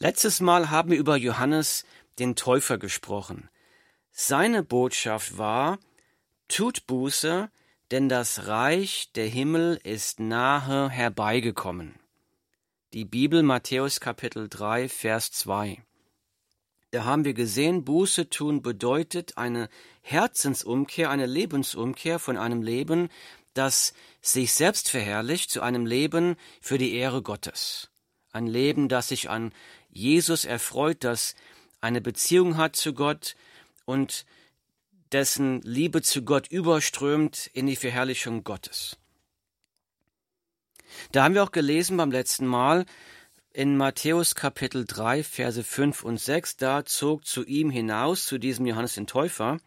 Letztes Mal haben wir über Johannes den Täufer gesprochen. Seine Botschaft war, tut Buße, denn das Reich der Himmel ist nahe herbeigekommen. Die Bibel Matthäus Kapitel 3 Vers 2. Da haben wir gesehen, Buße tun bedeutet eine Herzensumkehr, eine Lebensumkehr von einem Leben, das sich selbst verherrlicht, zu einem Leben für die Ehre Gottes. Ein Leben, das sich an Jesus erfreut, das eine Beziehung hat zu Gott und dessen Liebe zu Gott überströmt in die Verherrlichung Gottes. Da haben wir auch gelesen beim letzten Mal in Matthäus Kapitel 3, Verse 5 und 6, da zog zu ihm hinaus, zu diesem Johannes den Täufer,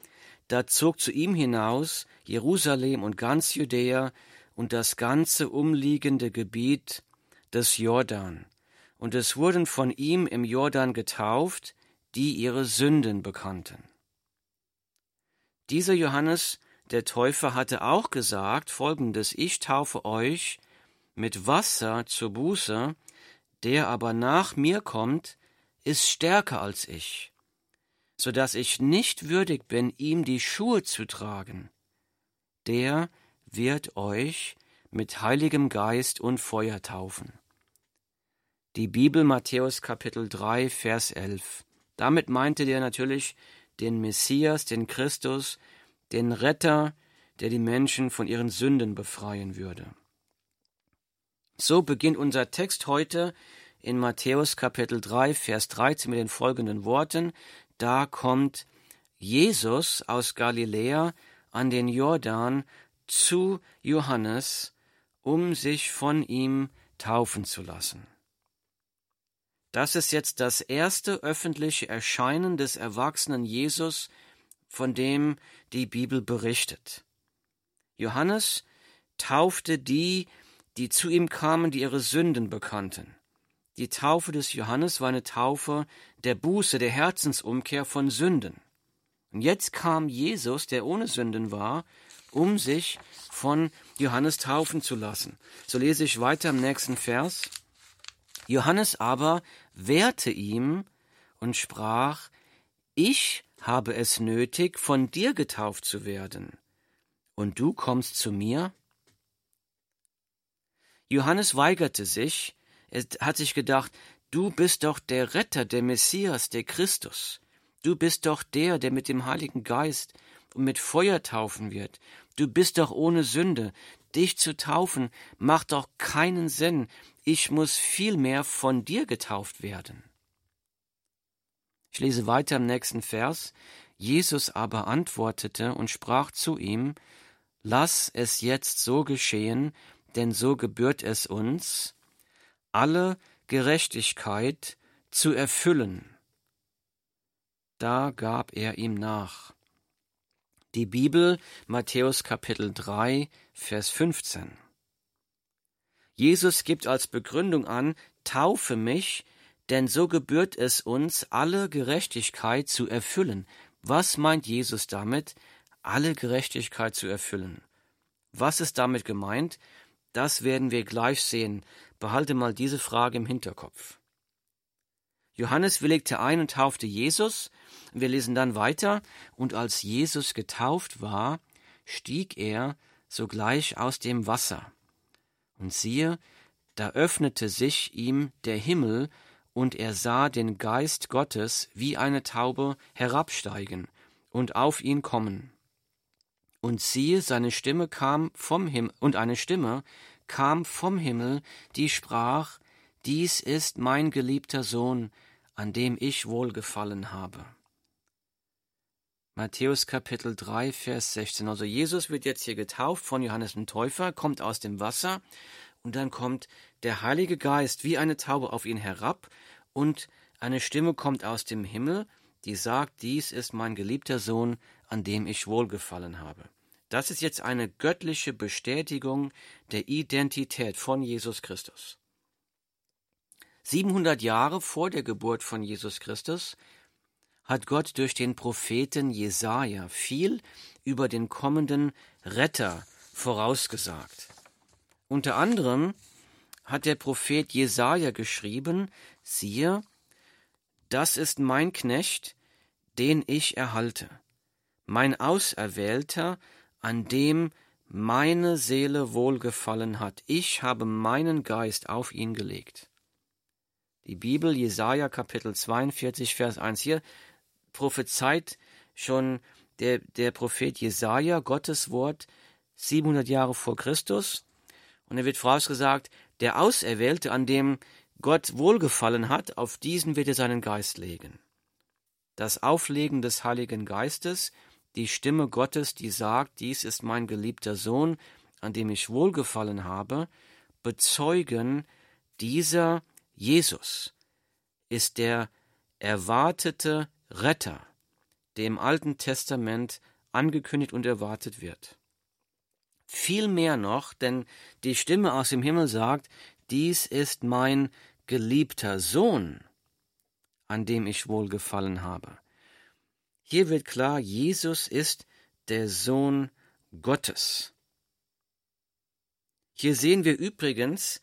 da zog zu ihm hinaus Jerusalem und ganz Judäa und das ganze umliegende Gebiet des Jordan. Und es wurden von ihm im Jordan getauft, die ihre Sünden bekannten. Dieser Johannes der Täufer hatte auch gesagt folgendes, ich taufe euch mit Wasser zur Buße, der aber nach mir kommt, ist stärker als ich, so dass ich nicht würdig bin, ihm die Schuhe zu tragen. Der wird euch mit Heiligem Geist und Feuer taufen. Die Bibel Matthäus Kapitel 3 Vers 11. Damit meinte der natürlich den Messias, den Christus, den Retter, der die Menschen von ihren Sünden befreien würde. So beginnt unser Text heute in Matthäus Kapitel 3, Vers 13 mit den folgenden Worten. Da kommt Jesus aus Galiläa an den Jordan zu Johannes, um sich von ihm taufen zu lassen. Das ist jetzt das erste öffentliche Erscheinen des erwachsenen Jesus, von dem die Bibel berichtet. Johannes taufte die, die zu ihm kamen, die ihre Sünden bekannten. Die Taufe des Johannes war eine Taufe der Buße, der Herzensumkehr von Sünden. Und jetzt kam Jesus, der ohne Sünden war, um sich von Johannes taufen zu lassen. So lese ich weiter im nächsten Vers. Johannes aber wehrte ihm und sprach, ich habe es nötig, von dir getauft zu werden, und du kommst zu mir? Johannes weigerte sich, er hat sich gedacht, du bist doch der Retter, der Messias, der Christus. Du bist doch der, der mit dem Heiligen Geist und mit Feuer taufen wird. Du bist doch ohne Sünde. Dich zu taufen macht doch keinen Sinn. Ich muss vielmehr von dir getauft werden. Ich lese weiter im nächsten Vers. Jesus aber antwortete und sprach zu ihm, Lass es jetzt so geschehen, denn so gebührt es uns, alle Gerechtigkeit zu erfüllen. Da gab er ihm nach. Die Bibel Matthäus Kapitel 3 Vers 15. Jesus gibt als Begründung an, taufe mich, denn so gebührt es uns, alle Gerechtigkeit zu erfüllen. Was meint Jesus damit, alle Gerechtigkeit zu erfüllen? Was ist damit gemeint? Das werden wir gleich sehen. Behalte mal diese Frage im Hinterkopf. Johannes willigte ein und taufte Jesus. Wir lesen dann weiter. Und als Jesus getauft war, stieg er sogleich aus dem Wasser. Und siehe, da öffnete sich ihm der Himmel, und er sah den Geist Gottes wie eine Taube herabsteigen und auf ihn kommen. Und siehe, seine Stimme kam vom Himmel, und eine Stimme kam vom Himmel, die sprach, Dies ist mein geliebter Sohn, an dem ich wohlgefallen habe. Matthäus Kapitel 3, Vers 16. Also Jesus wird jetzt hier getauft von Johannes dem Täufer, kommt aus dem Wasser und dann kommt der Heilige Geist wie eine Taube auf ihn herab und eine Stimme kommt aus dem Himmel, die sagt, dies ist mein geliebter Sohn, an dem ich wohlgefallen habe. Das ist jetzt eine göttliche Bestätigung der Identität von Jesus Christus. 700 Jahre vor der Geburt von Jesus Christus hat Gott durch den Propheten Jesaja viel über den kommenden Retter vorausgesagt. Unter anderem hat der Prophet Jesaja geschrieben: Siehe, das ist mein Knecht, den ich erhalte, mein Auserwählter, an dem meine Seele wohlgefallen hat. Ich habe meinen Geist auf ihn gelegt. Die Bibel, Jesaja Kapitel 42, Vers 1. Hier prophezeit schon der, der Prophet Jesaja Gottes Wort 700 Jahre vor Christus. Und er wird vorausgesagt, der Auserwählte, an dem Gott wohlgefallen hat, auf diesen wird er seinen Geist legen. Das Auflegen des Heiligen Geistes, die Stimme Gottes, die sagt, dies ist mein geliebter Sohn, an dem ich wohlgefallen habe, bezeugen, dieser Jesus ist der erwartete Retter, der im Alten Testament angekündigt und erwartet wird. Viel mehr noch, denn die Stimme aus dem Himmel sagt, dies ist mein geliebter Sohn, an dem ich wohlgefallen habe. Hier wird klar, Jesus ist der Sohn Gottes. Hier sehen wir übrigens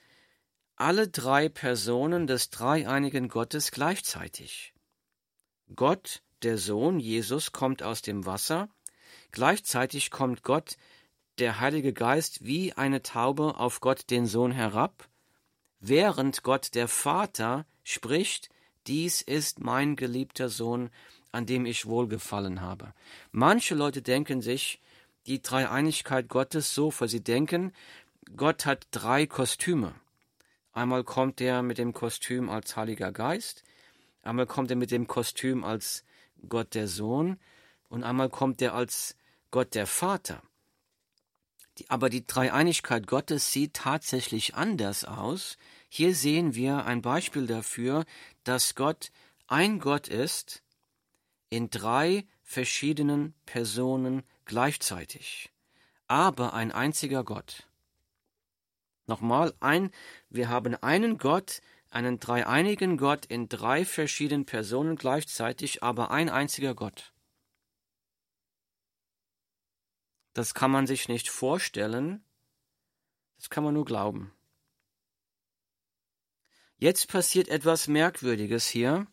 alle drei Personen des dreieinigen Gottes gleichzeitig. Gott, der Sohn Jesus, kommt aus dem Wasser, gleichzeitig kommt Gott, der Heilige Geist, wie eine Taube auf Gott den Sohn herab, während Gott der Vater spricht, dies ist mein geliebter Sohn, an dem ich wohlgefallen habe. Manche Leute denken sich die Dreieinigkeit Gottes so, weil sie denken, Gott hat drei Kostüme. Einmal kommt er mit dem Kostüm als Heiliger Geist, einmal kommt er mit dem Kostüm als Gott der Sohn und einmal kommt er als Gott der Vater. Die, aber die Dreieinigkeit Gottes sieht tatsächlich anders aus. Hier sehen wir ein Beispiel dafür, dass Gott ein Gott ist in drei verschiedenen Personen gleichzeitig, aber ein einziger Gott. Nochmal ein, wir haben einen Gott, einen dreieinigen Gott in drei verschiedenen Personen gleichzeitig, aber ein einziger Gott. Das kann man sich nicht vorstellen, das kann man nur glauben. Jetzt passiert etwas Merkwürdiges hier.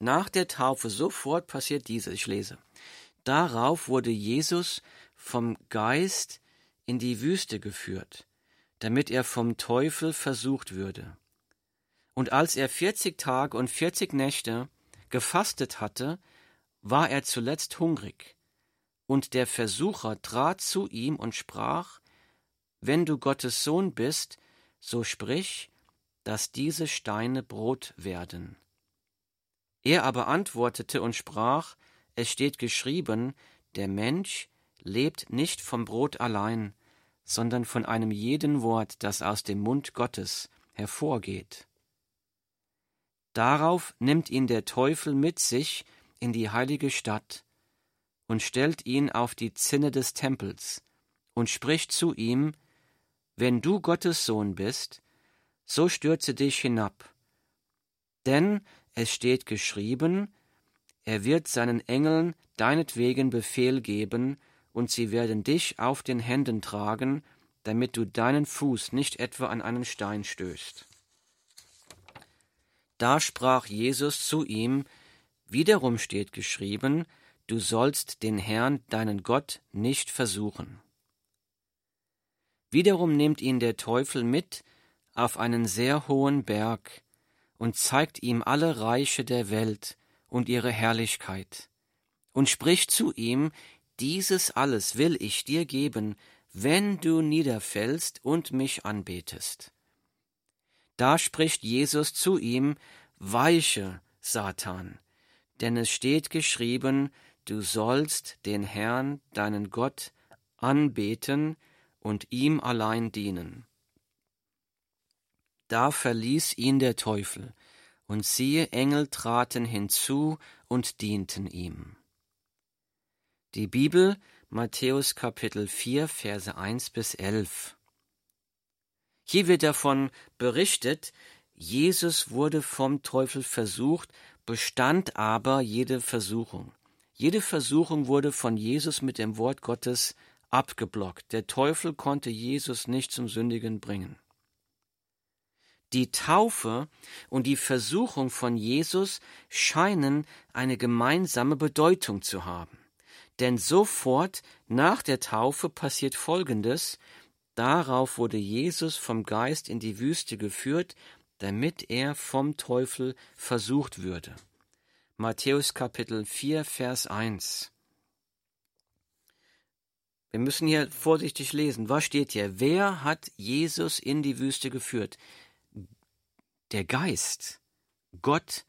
Nach der Taufe sofort passiert dieses, ich lese. Darauf wurde Jesus vom Geist in die Wüste geführt damit er vom Teufel versucht würde. Und als er vierzig Tage und vierzig Nächte gefastet hatte, war er zuletzt hungrig. Und der Versucher trat zu ihm und sprach, Wenn du Gottes Sohn bist, so sprich, dass diese Steine Brot werden. Er aber antwortete und sprach, Es steht geschrieben, der Mensch lebt nicht vom Brot allein, sondern von einem jeden Wort, das aus dem Mund Gottes hervorgeht. Darauf nimmt ihn der Teufel mit sich in die heilige Stadt und stellt ihn auf die Zinne des Tempels und spricht zu ihm, Wenn du Gottes Sohn bist, so stürze dich hinab. Denn es steht geschrieben, er wird seinen Engeln deinetwegen Befehl geben, und sie werden dich auf den Händen tragen, damit du deinen Fuß nicht etwa an einen Stein stößt. Da sprach Jesus zu ihm, wiederum steht geschrieben, du sollst den Herrn, deinen Gott, nicht versuchen. Wiederum nimmt ihn der Teufel mit auf einen sehr hohen Berg und zeigt ihm alle Reiche der Welt und ihre Herrlichkeit und spricht zu ihm, dieses alles will ich dir geben, wenn du niederfällst und mich anbetest. Da spricht Jesus zu ihm, Weiche, Satan, denn es steht geschrieben, du sollst den Herrn, deinen Gott, anbeten und ihm allein dienen. Da verließ ihn der Teufel, und siehe, Engel traten hinzu und dienten ihm. Die Bibel, Matthäus Kapitel 4, Verse 1 bis 11. Hier wird davon berichtet, Jesus wurde vom Teufel versucht, bestand aber jede Versuchung. Jede Versuchung wurde von Jesus mit dem Wort Gottes abgeblockt. Der Teufel konnte Jesus nicht zum Sündigen bringen. Die Taufe und die Versuchung von Jesus scheinen eine gemeinsame Bedeutung zu haben. Denn sofort nach der Taufe passiert Folgendes. Darauf wurde Jesus vom Geist in die Wüste geführt, damit er vom Teufel versucht würde. Matthäus Kapitel 4, Vers 1. Wir müssen hier vorsichtig lesen. Was steht hier? Wer hat Jesus in die Wüste geführt? Der Geist. Gott,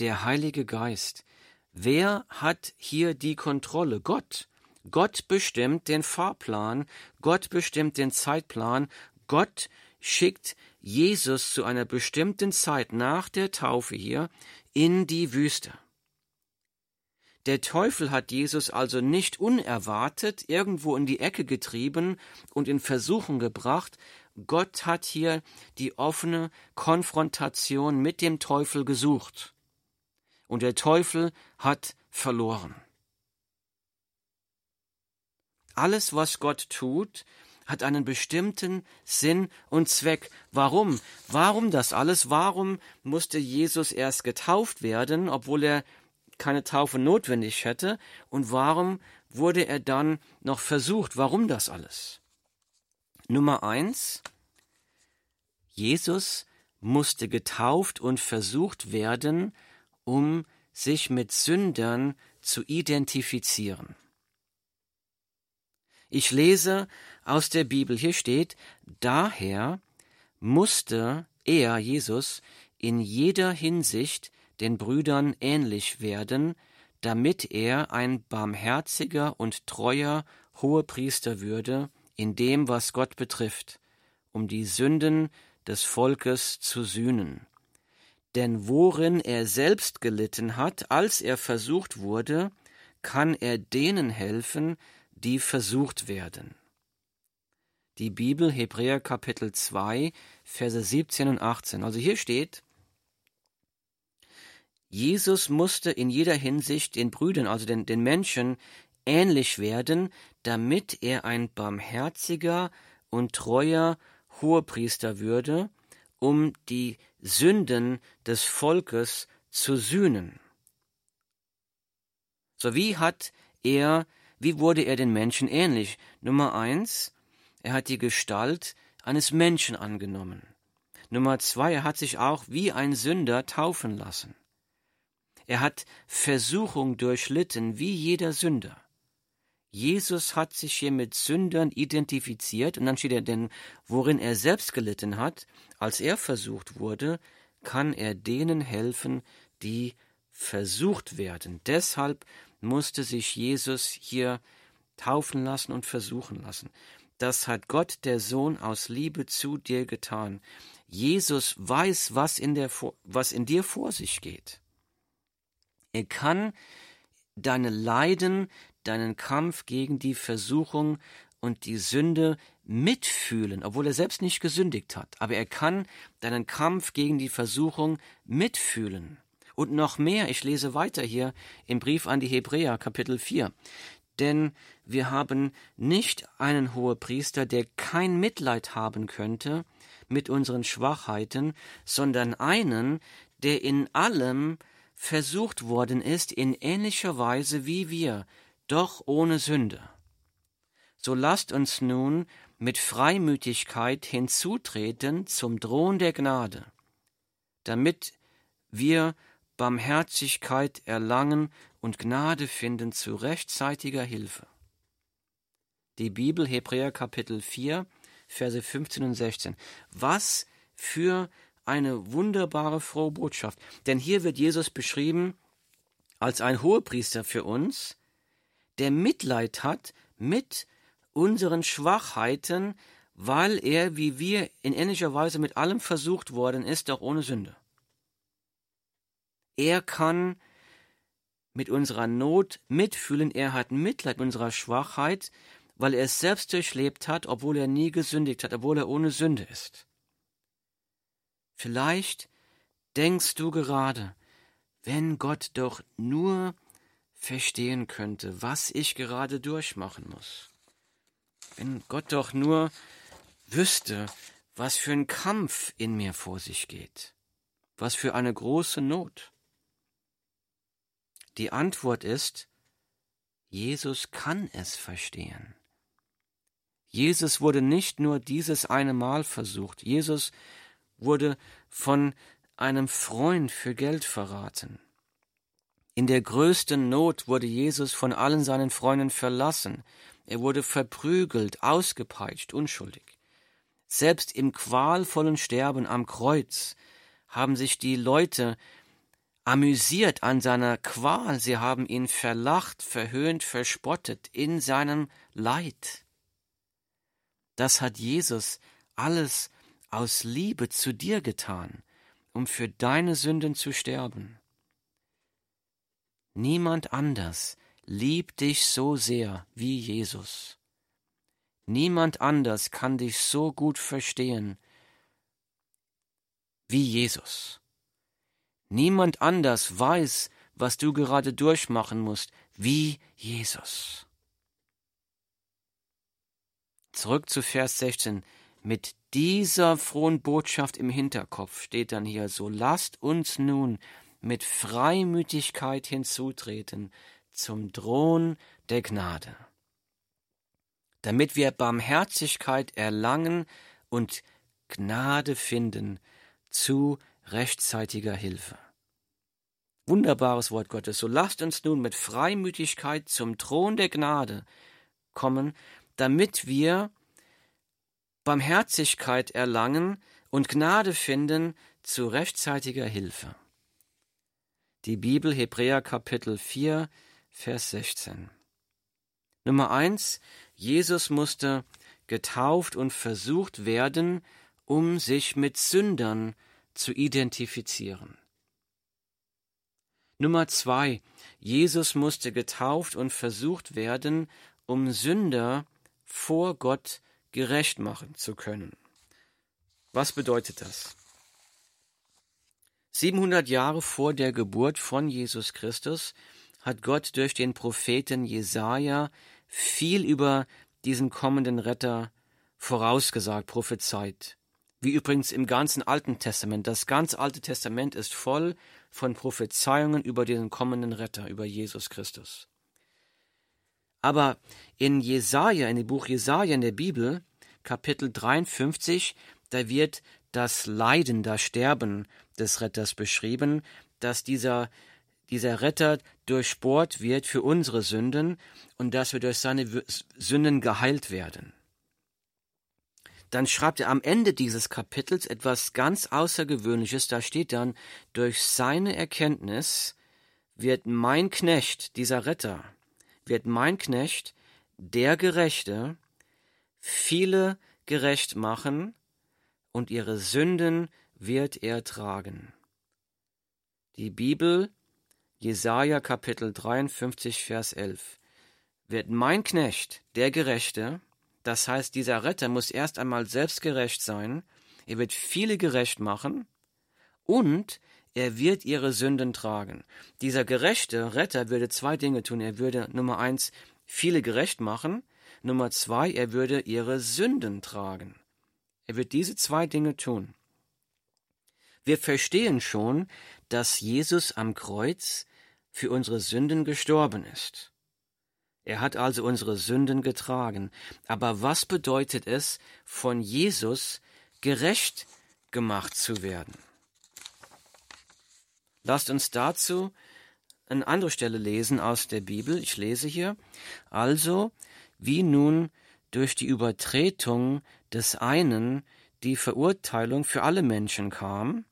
der Heilige Geist. Wer hat hier die Kontrolle? Gott. Gott bestimmt den Fahrplan, Gott bestimmt den Zeitplan, Gott schickt Jesus zu einer bestimmten Zeit nach der Taufe hier in die Wüste. Der Teufel hat Jesus also nicht unerwartet irgendwo in die Ecke getrieben und in Versuchen gebracht. Gott hat hier die offene Konfrontation mit dem Teufel gesucht. Und der Teufel hat verloren. Alles, was Gott tut, hat einen bestimmten Sinn und Zweck. Warum? Warum das alles? Warum musste Jesus erst getauft werden, obwohl er keine Taufe notwendig hätte? Und warum wurde er dann noch versucht? Warum das alles? Nummer eins. Jesus musste getauft und versucht werden, um sich mit Sündern zu identifizieren. Ich lese aus der Bibel, hier steht, daher musste er, Jesus, in jeder Hinsicht den Brüdern ähnlich werden, damit er ein barmherziger und treuer Hohepriester würde in dem, was Gott betrifft, um die Sünden des Volkes zu sühnen. Denn worin er selbst gelitten hat, als er versucht wurde, kann er denen helfen, die versucht werden. Die Bibel Hebräer Kapitel 2, Verse 17 und 18. Also hier steht, Jesus musste in jeder Hinsicht den Brüdern, also den, den Menschen, ähnlich werden, damit er ein barmherziger und treuer Hohepriester würde, um die Sünden des Volkes zu sühnen. So wie hat er, wie wurde er den Menschen ähnlich? Nummer eins, er hat die Gestalt eines Menschen angenommen. Nummer zwei, er hat sich auch wie ein Sünder taufen lassen. Er hat Versuchung durchlitten wie jeder Sünder. Jesus hat sich hier mit Sündern identifiziert und dann steht er denn, worin er selbst gelitten hat, als er versucht wurde, kann er denen helfen, die versucht werden. Deshalb musste sich Jesus hier taufen lassen und versuchen lassen. Das hat Gott der Sohn aus Liebe zu dir getan. Jesus weiß, was in, der, was in dir vor sich geht. Er kann deine Leiden, deinen Kampf gegen die Versuchung und die Sünde mitfühlen, obwohl er selbst nicht gesündigt hat. Aber er kann deinen Kampf gegen die Versuchung mitfühlen. Und noch mehr, ich lese weiter hier im Brief an die Hebräer, Kapitel 4. Denn wir haben nicht einen Hohepriester, der kein Mitleid haben könnte mit unseren Schwachheiten, sondern einen, der in allem versucht worden ist in ähnlicher Weise wie wir, doch ohne Sünde. So lasst uns nun mit Freimütigkeit hinzutreten zum Thron der Gnade, damit wir Barmherzigkeit erlangen und Gnade finden zu rechtzeitiger Hilfe. Die Bibel Hebräer Kapitel 4, Verse 15 und 16. Was für eine wunderbare frohe Botschaft. Denn hier wird Jesus beschrieben als ein Hohepriester für uns, der Mitleid hat mit unseren Schwachheiten, weil er, wie wir, in ähnlicher Weise mit allem versucht worden ist, doch ohne Sünde. Er kann mit unserer Not mitfühlen, er hat Mitleid mit unserer Schwachheit, weil er es selbst durchlebt hat, obwohl er nie gesündigt hat, obwohl er ohne Sünde ist. Vielleicht denkst du gerade, wenn Gott doch nur verstehen könnte, was ich gerade durchmachen muss. Wenn Gott doch nur wüsste, was für ein Kampf in mir vor sich geht, was für eine große Not. Die Antwort ist, Jesus kann es verstehen. Jesus wurde nicht nur dieses eine Mal versucht, Jesus wurde von einem Freund für Geld verraten. In der größten Not wurde Jesus von allen seinen Freunden verlassen. Er wurde verprügelt, ausgepeitscht, unschuldig. Selbst im qualvollen Sterben am Kreuz haben sich die Leute amüsiert an seiner Qual, sie haben ihn verlacht, verhöhnt, verspottet in seinem Leid. Das hat Jesus alles aus Liebe zu dir getan, um für deine Sünden zu sterben. Niemand anders liebt dich so sehr wie Jesus. Niemand anders kann dich so gut verstehen wie Jesus. Niemand anders weiß, was du gerade durchmachen musst, wie Jesus. Zurück zu Vers 16. Mit dieser frohen Botschaft im Hinterkopf steht dann hier so, lasst uns nun mit Freimütigkeit hinzutreten zum Thron der Gnade, damit wir Barmherzigkeit erlangen und Gnade finden zu rechtzeitiger Hilfe. Wunderbares Wort Gottes. So lasst uns nun mit Freimütigkeit zum Thron der Gnade kommen, damit wir Barmherzigkeit erlangen und Gnade finden zu rechtzeitiger Hilfe. Die Bibel Hebräer Kapitel 4 Vers 16. Nummer 1. Jesus musste getauft und versucht werden, um sich mit Sündern zu identifizieren. Nummer 2. Jesus musste getauft und versucht werden, um Sünder vor Gott gerecht machen zu können. Was bedeutet das? 700 Jahre vor der Geburt von Jesus Christus hat Gott durch den Propheten Jesaja viel über diesen kommenden Retter vorausgesagt, prophezeit. Wie übrigens im ganzen Alten Testament. Das ganze Alte Testament ist voll von Prophezeiungen über den kommenden Retter, über Jesus Christus. Aber in Jesaja, in dem Buch Jesaja in der Bibel, Kapitel 53, da wird das Leiden, das Sterben des Retters beschrieben, dass dieser dieser Retter durchbohrt wird für unsere Sünden und dass wir durch seine Sünden geheilt werden. Dann schreibt er am Ende dieses Kapitels etwas ganz Außergewöhnliches. Da steht dann, durch seine Erkenntnis wird mein Knecht, dieser Retter, wird mein Knecht, der Gerechte, viele gerecht machen und ihre Sünden wird er tragen. Die Bibel Jesaja Kapitel 53, Vers 11. Wird mein Knecht, der Gerechte, das heißt, dieser Retter muss erst einmal selbst gerecht sein, er wird viele gerecht machen und er wird ihre Sünden tragen. Dieser gerechte Retter würde zwei Dinge tun. Er würde Nummer eins viele gerecht machen, Nummer zwei, er würde ihre Sünden tragen. Er wird diese zwei Dinge tun. Wir verstehen schon, dass Jesus am Kreuz für unsere Sünden gestorben ist. Er hat also unsere Sünden getragen. Aber was bedeutet es, von Jesus gerecht gemacht zu werden? Lasst uns dazu eine andere Stelle lesen aus der Bibel. Ich lese hier. Also, wie nun durch die Übertretung des einen die Verurteilung für alle Menschen kam,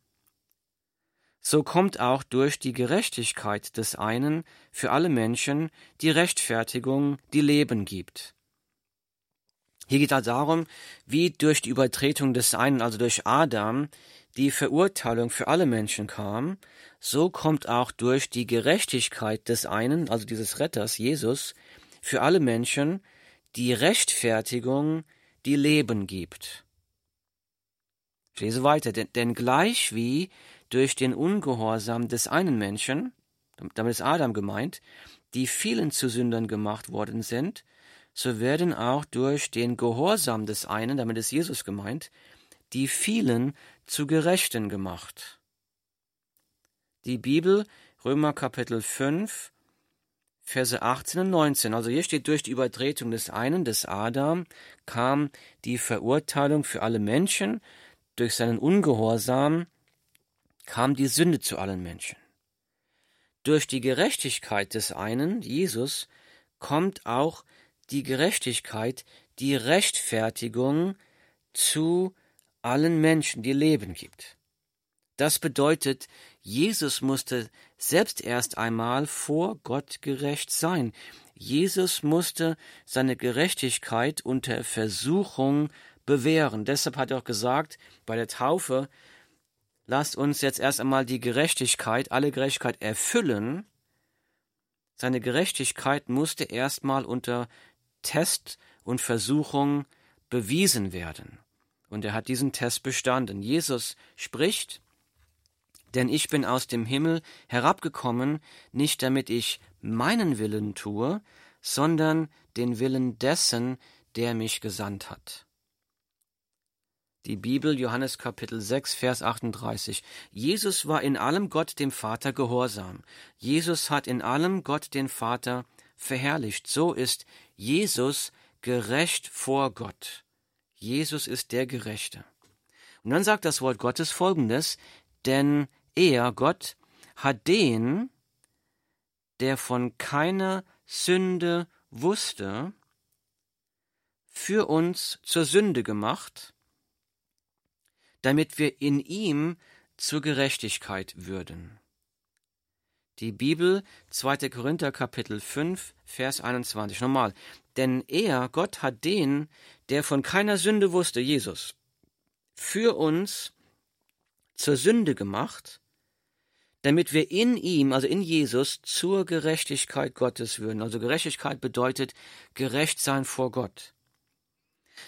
so kommt auch durch die Gerechtigkeit des einen für alle Menschen die Rechtfertigung, die Leben gibt. Hier geht es also darum, wie durch die Übertretung des einen, also durch Adam, die Verurteilung für alle Menschen kam, so kommt auch durch die Gerechtigkeit des einen, also dieses Retters, Jesus, für alle Menschen die Rechtfertigung, die Leben gibt. Ich lese weiter, denn, denn gleich wie durch den Ungehorsam des einen Menschen, damit ist Adam gemeint, die vielen zu Sündern gemacht worden sind, so werden auch durch den Gehorsam des einen, damit ist Jesus gemeint, die vielen zu Gerechten gemacht. Die Bibel, Römer Kapitel 5, Verse 18 und 19. Also hier steht, durch die Übertretung des einen, des Adam, kam die Verurteilung für alle Menschen, durch seinen Ungehorsam kam die Sünde zu allen Menschen. Durch die Gerechtigkeit des einen, Jesus, kommt auch die Gerechtigkeit, die Rechtfertigung zu allen Menschen, die Leben gibt. Das bedeutet, Jesus musste selbst erst einmal vor Gott gerecht sein. Jesus musste seine Gerechtigkeit unter Versuchung bewähren. Deshalb hat er auch gesagt, bei der Taufe, lasst uns jetzt erst einmal die Gerechtigkeit, alle Gerechtigkeit erfüllen. Seine Gerechtigkeit musste erstmal unter Test und Versuchung bewiesen werden. Und er hat diesen Test bestanden. Jesus spricht, denn ich bin aus dem Himmel herabgekommen, nicht damit ich meinen Willen tue, sondern den Willen dessen, der mich gesandt hat. Die Bibel, Johannes Kapitel 6, Vers 38. Jesus war in allem Gott dem Vater gehorsam. Jesus hat in allem Gott den Vater verherrlicht. So ist Jesus gerecht vor Gott. Jesus ist der Gerechte. Und dann sagt das Wort Gottes folgendes, denn er, Gott, hat den, der von keiner Sünde wusste, für uns zur Sünde gemacht, damit wir in ihm zur Gerechtigkeit würden. Die Bibel, 2. Korinther Kapitel 5, Vers 21. Nochmal. Denn er, Gott, hat den, der von keiner Sünde wusste, Jesus, für uns zur Sünde gemacht, damit wir in ihm, also in Jesus, zur Gerechtigkeit Gottes würden. Also Gerechtigkeit bedeutet gerecht sein vor Gott.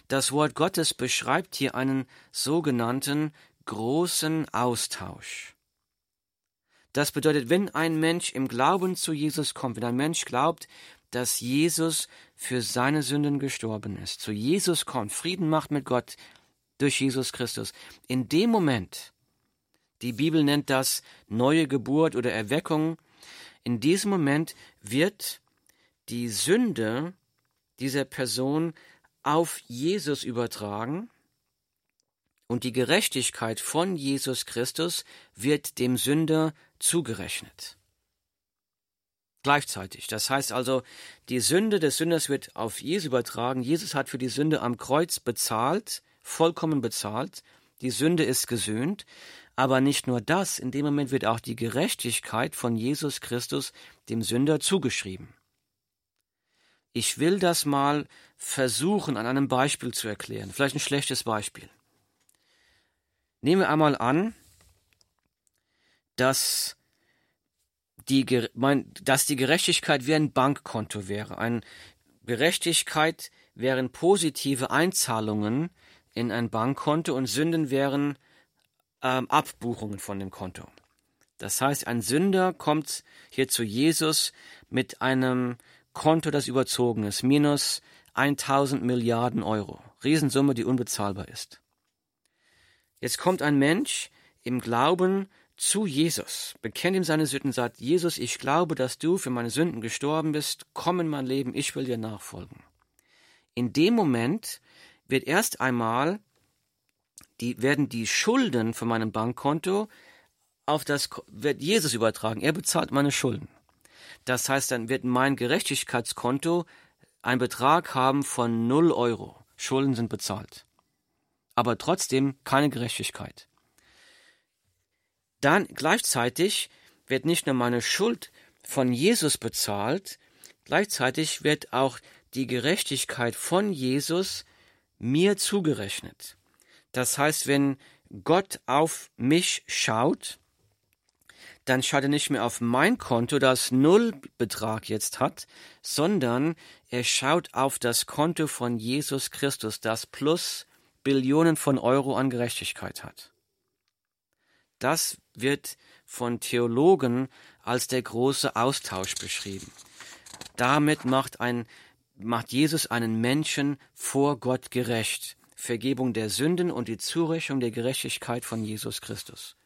Das Wort Gottes beschreibt hier einen sogenannten großen Austausch. Das bedeutet, wenn ein Mensch im Glauben zu Jesus kommt, wenn ein Mensch glaubt, dass Jesus für seine Sünden gestorben ist, zu Jesus kommt, Frieden macht mit Gott durch Jesus Christus, in dem Moment die Bibel nennt das neue Geburt oder Erweckung. In diesem Moment wird die Sünde dieser Person auf Jesus übertragen und die Gerechtigkeit von Jesus Christus wird dem Sünder zugerechnet. Gleichzeitig. Das heißt also, die Sünde des Sünders wird auf Jesus übertragen. Jesus hat für die Sünde am Kreuz bezahlt, vollkommen bezahlt. Die Sünde ist gesöhnt. Aber nicht nur das, in dem Moment wird auch die Gerechtigkeit von Jesus Christus dem Sünder zugeschrieben. Ich will das mal versuchen, an einem Beispiel zu erklären. Vielleicht ein schlechtes Beispiel. Nehmen wir einmal an, dass die, dass die Gerechtigkeit wie ein Bankkonto wäre. Eine Gerechtigkeit wären positive Einzahlungen in ein Bankkonto und Sünden wären ähm, Abbuchungen von dem Konto. Das heißt, ein Sünder kommt hier zu Jesus mit einem Konto, das überzogen ist, minus 1000 Milliarden Euro. Riesensumme, die unbezahlbar ist. Jetzt kommt ein Mensch im Glauben zu Jesus, bekennt ihm seine Sünden, sagt, Jesus, ich glaube, dass du für meine Sünden gestorben bist, komm in mein Leben, ich will dir nachfolgen. In dem Moment wird erst einmal die werden die Schulden von meinem Bankkonto auf das wird Jesus übertragen. Er bezahlt meine Schulden. Das heißt, dann wird mein Gerechtigkeitskonto einen Betrag haben von 0 Euro. Schulden sind bezahlt. Aber trotzdem keine Gerechtigkeit. Dann gleichzeitig wird nicht nur meine Schuld von Jesus bezahlt, gleichzeitig wird auch die Gerechtigkeit von Jesus mir zugerechnet. Das heißt, wenn Gott auf mich schaut, dann schaut er nicht mehr auf mein Konto, das Nullbetrag jetzt hat, sondern er schaut auf das Konto von Jesus Christus, das plus Billionen von Euro an Gerechtigkeit hat. Das wird von Theologen als der große Austausch beschrieben. Damit macht ein, macht Jesus einen Menschen vor Gott gerecht. Vergebung der Sünden und die Zurechnung der Gerechtigkeit von Jesus Christus.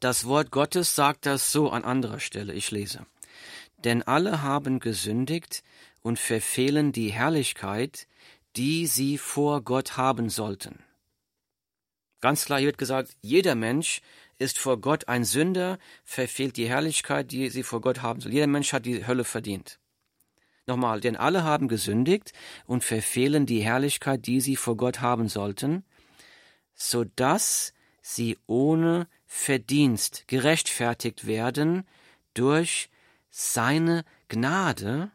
Das Wort Gottes sagt das so an anderer Stelle, ich lese. Denn alle haben gesündigt und verfehlen die Herrlichkeit, die sie vor Gott haben sollten. Ganz klar, hier wird gesagt, jeder Mensch ist vor Gott ein Sünder, verfehlt die Herrlichkeit, die sie vor Gott haben soll. Jeder Mensch hat die Hölle verdient. Nochmal, denn alle haben gesündigt und verfehlen die Herrlichkeit, die sie vor Gott haben sollten, so dass sie ohne Verdienst gerechtfertigt werden durch seine Gnade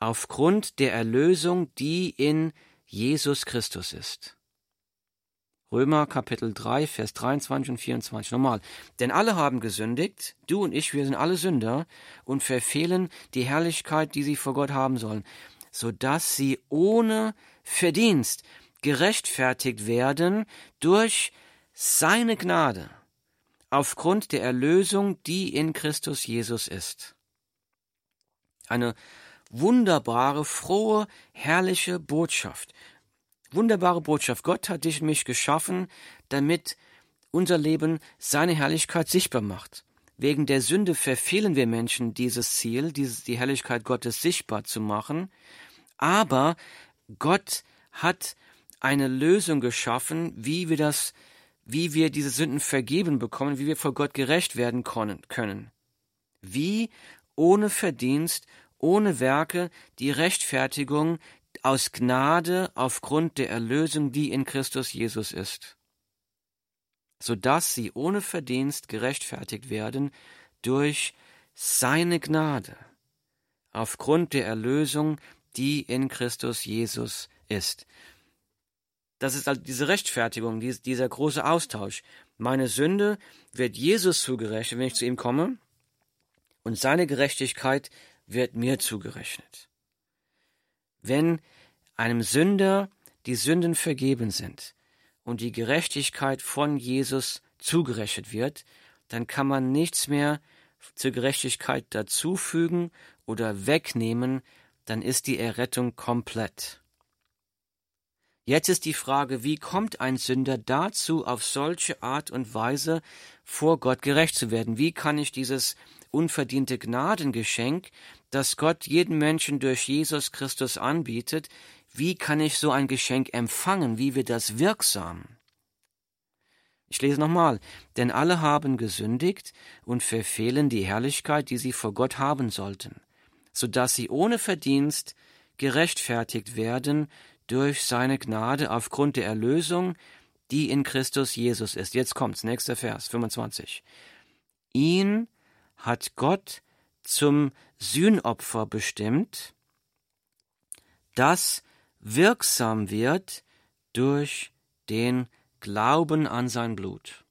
aufgrund der Erlösung, die in Jesus Christus ist. Römer Kapitel 3, Vers 23 und 24. Nochmal. Denn alle haben gesündigt, du und ich, wir sind alle Sünder und verfehlen die Herrlichkeit, die sie vor Gott haben sollen, so dass sie ohne Verdienst gerechtfertigt werden durch seine Gnade aufgrund der Erlösung, die in Christus Jesus ist. Eine wunderbare, frohe, herrliche Botschaft. Wunderbare Botschaft. Gott hat dich und mich geschaffen, damit unser Leben seine Herrlichkeit sichtbar macht. Wegen der Sünde verfehlen wir Menschen dieses Ziel, die Herrlichkeit Gottes sichtbar zu machen. Aber Gott hat eine Lösung geschaffen, wie wir das wie wir diese Sünden vergeben bekommen, wie wir vor Gott gerecht werden können. Wie ohne Verdienst, ohne Werke die Rechtfertigung aus Gnade aufgrund der Erlösung, die in Christus Jesus ist, so dass sie ohne Verdienst gerechtfertigt werden durch seine Gnade aufgrund der Erlösung, die in Christus Jesus ist. Das ist halt diese Rechtfertigung, dieser große Austausch. Meine Sünde wird Jesus zugerechnet, wenn ich zu ihm komme, und seine Gerechtigkeit wird mir zugerechnet. Wenn einem Sünder die Sünden vergeben sind und die Gerechtigkeit von Jesus zugerechnet wird, dann kann man nichts mehr zur Gerechtigkeit dazufügen oder wegnehmen, dann ist die Errettung komplett. Jetzt ist die Frage, wie kommt ein Sünder dazu, auf solche Art und Weise vor Gott gerecht zu werden? Wie kann ich dieses unverdiente Gnadengeschenk, das Gott jedem Menschen durch Jesus Christus anbietet, wie kann ich so ein Geschenk empfangen? Wie wird das wirksam? Ich lese nochmal, denn alle haben gesündigt und verfehlen die Herrlichkeit, die sie vor Gott haben sollten, so dass sie ohne Verdienst gerechtfertigt werden durch seine Gnade aufgrund der Erlösung, die in Christus Jesus ist. Jetzt kommt's, nächster Vers, 25. Ihn hat Gott zum Sühnopfer bestimmt, das wirksam wird durch den Glauben an sein Blut.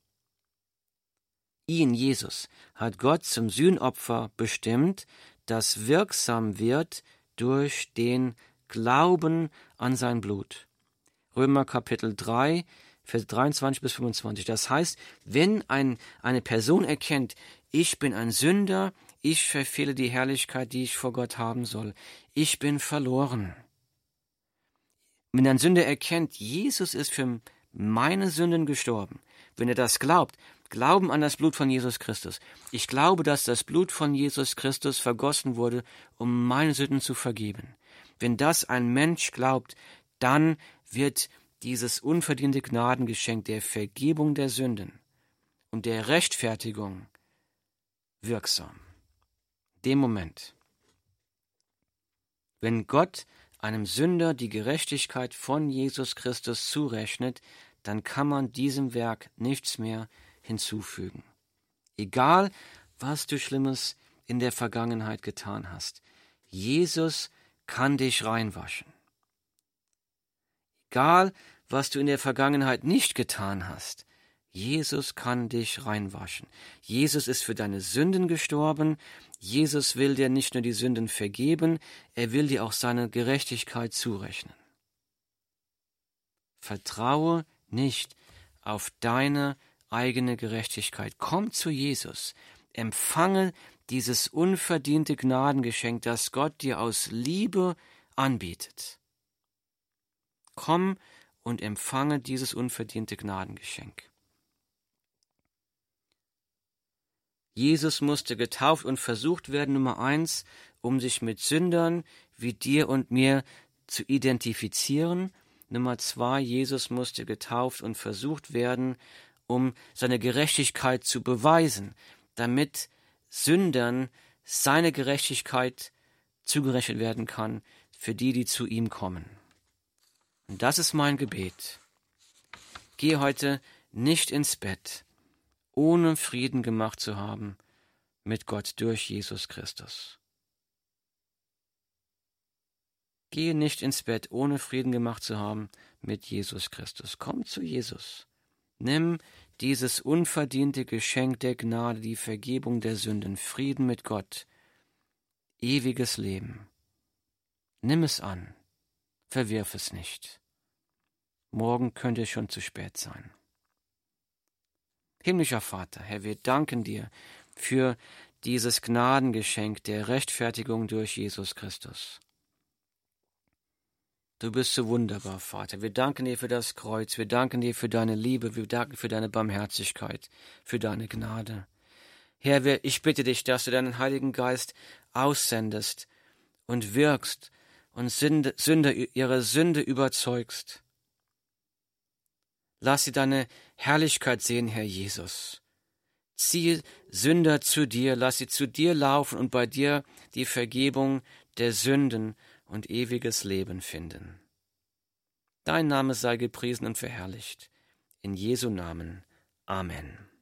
Ihn, Jesus, hat Gott zum Sühnopfer bestimmt, das wirksam wird durch den Glauben an sein Blut. Römer Kapitel 3, Vers 23 bis 25. Das heißt, wenn ein, eine Person erkennt, ich bin ein Sünder, ich verfehle die Herrlichkeit, die ich vor Gott haben soll, ich bin verloren. Wenn ein Sünder erkennt, Jesus ist für meine Sünden gestorben, wenn er das glaubt, Glauben an das Blut von Jesus Christus. Ich glaube, dass das Blut von Jesus Christus vergossen wurde, um meine Sünden zu vergeben. Wenn das ein Mensch glaubt, dann wird dieses unverdiente Gnadengeschenk der Vergebung der Sünden und der Rechtfertigung wirksam. Dem Moment, wenn Gott einem Sünder die Gerechtigkeit von Jesus Christus zurechnet, dann kann man diesem Werk nichts mehr hinzufügen. Egal, was du Schlimmes in der Vergangenheit getan hast, Jesus kann dich reinwaschen. Egal, was du in der Vergangenheit nicht getan hast, Jesus kann dich reinwaschen. Jesus ist für deine Sünden gestorben. Jesus will dir nicht nur die Sünden vergeben, er will dir auch seine Gerechtigkeit zurechnen. Vertraue nicht auf deine eigene Gerechtigkeit. Komm zu Jesus. Empfange dieses unverdiente Gnadengeschenk, das Gott dir aus Liebe anbietet. Komm und empfange dieses unverdiente Gnadengeschenk. Jesus musste getauft und versucht werden, Nummer eins, um sich mit Sündern wie dir und mir zu identifizieren. Nummer zwei, Jesus musste getauft und versucht werden, um seine Gerechtigkeit zu beweisen, damit Sündern seine Gerechtigkeit zugerechnet werden kann für die, die zu ihm kommen. Und das ist mein Gebet. Geh heute nicht ins Bett, ohne Frieden gemacht zu haben mit Gott durch Jesus Christus. Gehe nicht ins Bett, ohne Frieden gemacht zu haben mit Jesus Christus. Komm zu Jesus. Nimm dieses unverdiente Geschenk der Gnade, die Vergebung der Sünden, Frieden mit Gott, ewiges Leben. Nimm es an, verwirf es nicht. Morgen könnte es schon zu spät sein. Himmlischer Vater, Herr, wir danken dir für dieses Gnadengeschenk der Rechtfertigung durch Jesus Christus. Du bist so wunderbar, Vater. Wir danken dir für das Kreuz, wir danken dir für deine Liebe, wir danken für deine Barmherzigkeit, für deine Gnade. Herr, ich bitte dich, dass du deinen Heiligen Geist aussendest und wirkst und Sünder ihre Sünde überzeugst. Lass sie deine Herrlichkeit sehen, Herr Jesus. Ziehe Sünder zu dir, lass sie zu dir laufen und bei dir die Vergebung der Sünden und ewiges Leben finden. Dein Name sei gepriesen und verherrlicht. In Jesu Namen. Amen.